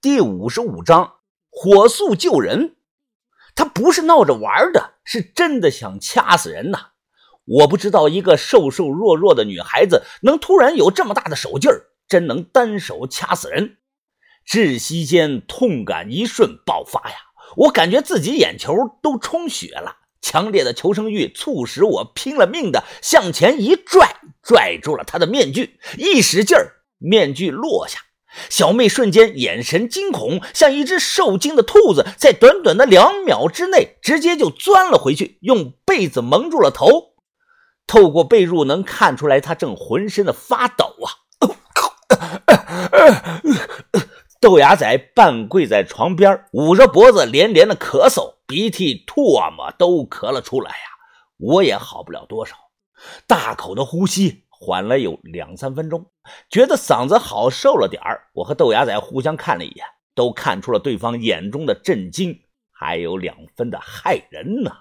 第五十五章火速救人。他不是闹着玩的，是真的想掐死人呐！我不知道一个瘦瘦弱弱的女孩子能突然有这么大的手劲儿，真能单手掐死人。窒息间，痛感一瞬爆发呀！我感觉自己眼球都充血了，强烈的求生欲促使我拼了命的向前一拽，拽住了他的面具，一使劲儿，面具落下。小妹瞬间眼神惊恐，像一只受惊的兔子，在短短的两秒之内，直接就钻了回去，用被子蒙住了头。透过被褥能看出来，他正浑身的发抖啊！豆芽仔半跪在床边，捂着脖子，连连的咳嗽，鼻涕、唾沫都咳了出来呀！我也好不了多少，大口的呼吸，缓了有两三分钟，觉得嗓子好受了点儿。我和豆芽仔互相看了一眼，都看出了对方眼中的震惊，还有两分的骇人呢。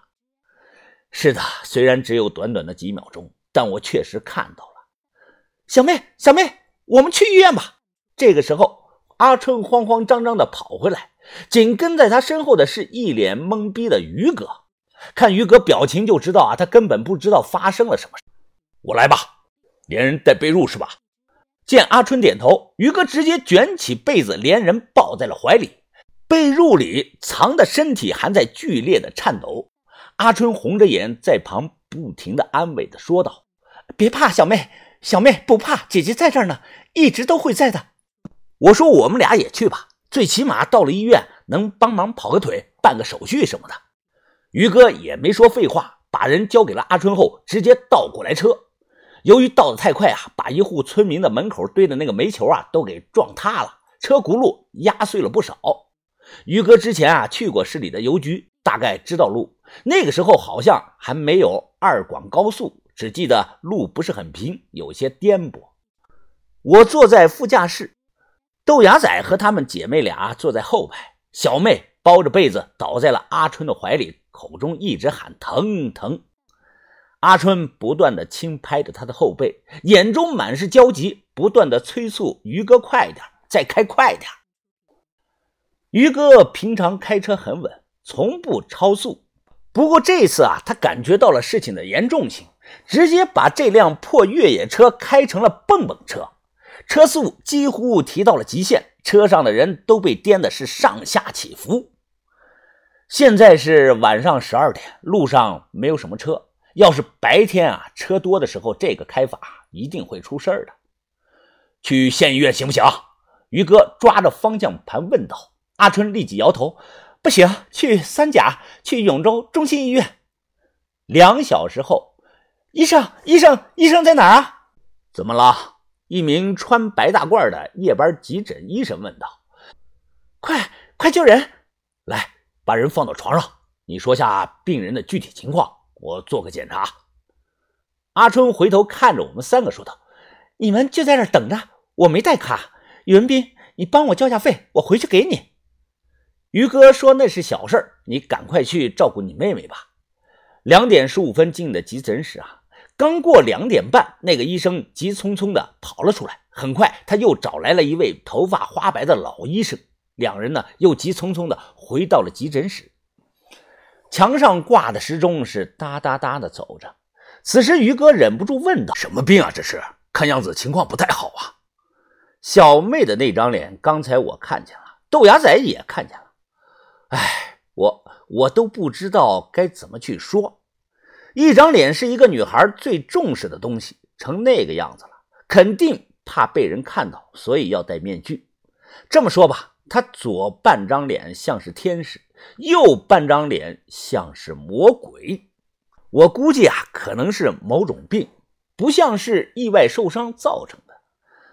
是的，虽然只有短短的几秒钟，但我确实看到了。小妹，小妹，我们去医院吧。这个时候，阿春慌慌张张的跑回来，紧跟在他身后的是一脸懵逼的于哥。看于哥表情就知道啊，他根本不知道发生了什么。我来吧，连人带被褥是吧？见阿春点头，于哥直接卷起被子，连人抱在了怀里。被褥里藏的身体还在剧烈的颤抖。阿春红着眼在旁不停的安慰的说道：“别怕，小妹，小妹不怕，姐姐在这儿呢，一直都会在的。”我说：“我们俩也去吧，最起码到了医院能帮忙跑个腿、办个手续什么的。”于哥也没说废话，把人交给了阿春后，直接倒过来车。由于倒的太快啊，把一户村民的门口堆的那个煤球啊都给撞塌了，车轱辘压碎了不少。于哥之前啊去过市里的邮局，大概知道路。那个时候好像还没有二广高速，只记得路不是很平，有些颠簸。我坐在副驾驶，豆芽仔和他们姐妹俩坐在后排，小妹包着被子倒在了阿春的怀里，口中一直喊疼疼。阿春不断的轻拍着他的后背，眼中满是焦急，不断的催促于哥快点，再开快点。于哥平常开车很稳，从不超速。不过这次啊，他感觉到了事情的严重性，直接把这辆破越野车开成了蹦蹦车，车速几乎提到了极限，车上的人都被颠的是上下起伏。现在是晚上十二点，路上没有什么车。要是白天啊，车多的时候，这个开法一定会出事儿的。去县医院行不行？于哥抓着方向盘问道。阿春立即摇头。不行，去三甲，去永州中心医院。两小时后，医生，医生，医生在哪儿啊？怎么了？一名穿白大褂的夜班急诊医生问道。快，快救人！来，把人放到床上，你说下病人的具体情况，我做个检查。阿春回头看着我们三个说道：“你们就在这等着，我没带卡。宇文斌，你帮我交下费，我回去给你。”于哥说：“那是小事你赶快去照顾你妹妹吧。”两点十五分进的急诊室啊，刚过两点半，那个医生急匆匆的跑了出来。很快，他又找来了一位头发花白的老医生，两人呢又急匆匆的回到了急诊室。墙上挂的时钟是哒哒哒的走着。此时，于哥忍不住问道：“什么病啊？这是？看样子情况不太好啊。”小妹的那张脸，刚才我看见了，豆芽仔也看见了。哎，我我都不知道该怎么去说。一张脸是一个女孩最重视的东西，成那个样子了，肯定怕被人看到，所以要戴面具。这么说吧，她左半张脸像是天使，右半张脸像是魔鬼。我估计啊，可能是某种病，不像是意外受伤造成的。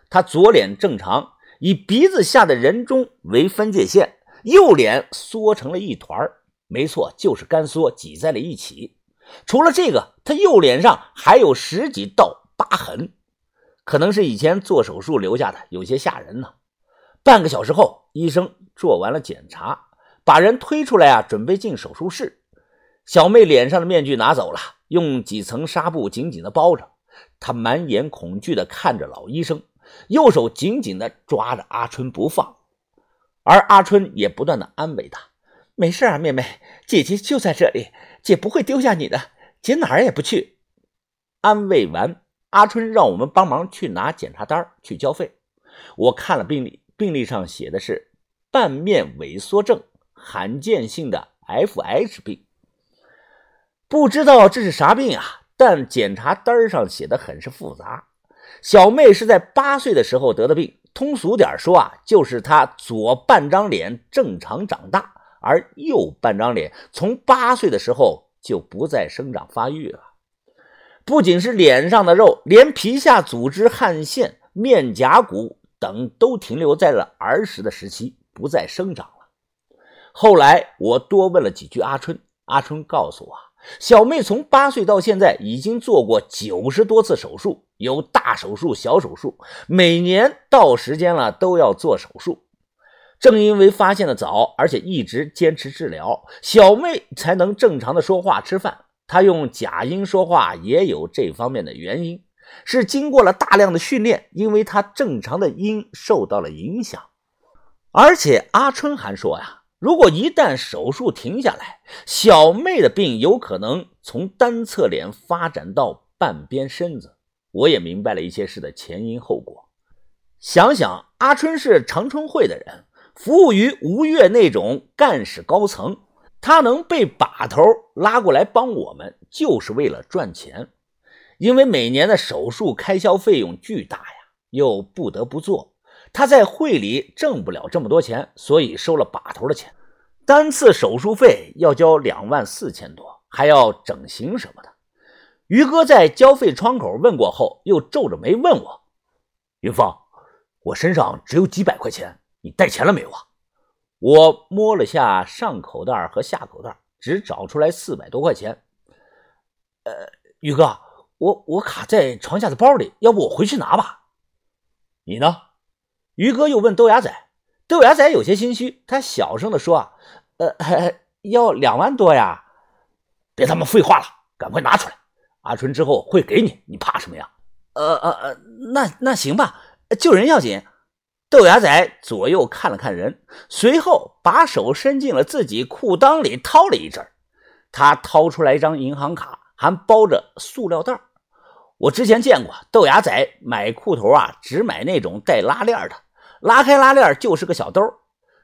他左脸正常，以鼻子下的人中为分界线。右脸缩成了一团儿没错，就是干缩挤在了一起。除了这个，他右脸上还有十几道疤痕，可能是以前做手术留下的，有些吓人呢。半个小时后，医生做完了检查，把人推出来啊，准备进手术室。小妹脸上的面具拿走了，用几层纱布紧紧的包着。她满眼恐惧的看着老医生，右手紧紧的抓着阿春不放。而阿春也不断的安慰他：“没事啊，妹妹，姐姐就在这里，姐不会丢下你的，姐哪儿也不去。”安慰完，阿春让我们帮忙去拿检查单去交费。我看了病历，病历上写的是半面萎缩症，罕见性的 FH 病。不知道这是啥病啊？但检查单上写的很是复杂。小妹是在八岁的时候得的病，通俗点说啊，就是她左半张脸正常长大，而右半张脸从八岁的时候就不再生长发育了。不仅是脸上的肉，连皮下组织、汗腺、面颊骨等都停留在了儿时的时期，不再生长。后来我多问了几句阿春，阿春告诉我。小妹从八岁到现在已经做过九十多次手术，有大手术、小手术，每年到时间了都要做手术。正因为发现的早，而且一直坚持治疗，小妹才能正常的说话、吃饭。她用假音说话也有这方面的原因，是经过了大量的训练，因为她正常的音受到了影响。而且阿春还说呀。如果一旦手术停下来，小妹的病有可能从单侧脸发展到半边身子。我也明白了一些事的前因后果。想想阿春是长春会的人，服务于吴越那种干事高层，他能被把头拉过来帮我们，就是为了赚钱。因为每年的手术开销费用巨大呀，又不得不做。他在会里挣不了这么多钱，所以收了把头的钱，单次手术费要交两万四千多，还要整形什么的。于哥在交费窗口问过后，又皱着眉问我：“云峰，我身上只有几百块钱，你带钱了没有啊？”我摸了下上口袋和下口袋，只找出来四百多块钱。呃，于哥，我我卡在床下的包里，要不我回去拿吧？你呢？于哥又问豆芽仔，豆芽仔有些心虚，他小声的说：“呃，要两万多呀，别他妈废话了，赶快拿出来，阿春之后会给你，你怕什么呀？”“呃呃呃，那那行吧，救人要紧。”豆芽仔左右看了看人，随后把手伸进了自己裤裆里掏了一阵他掏出来一张银行卡，还包着塑料袋我之前见过豆芽仔买裤头啊，只买那种带拉链的。拉开拉链就是个小兜，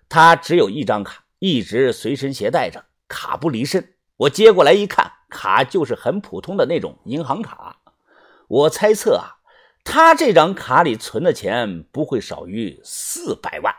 他只有一张卡，一直随身携带着，卡不离身。我接过来一看，卡就是很普通的那种银行卡。我猜测啊，他这张卡里存的钱不会少于四百万。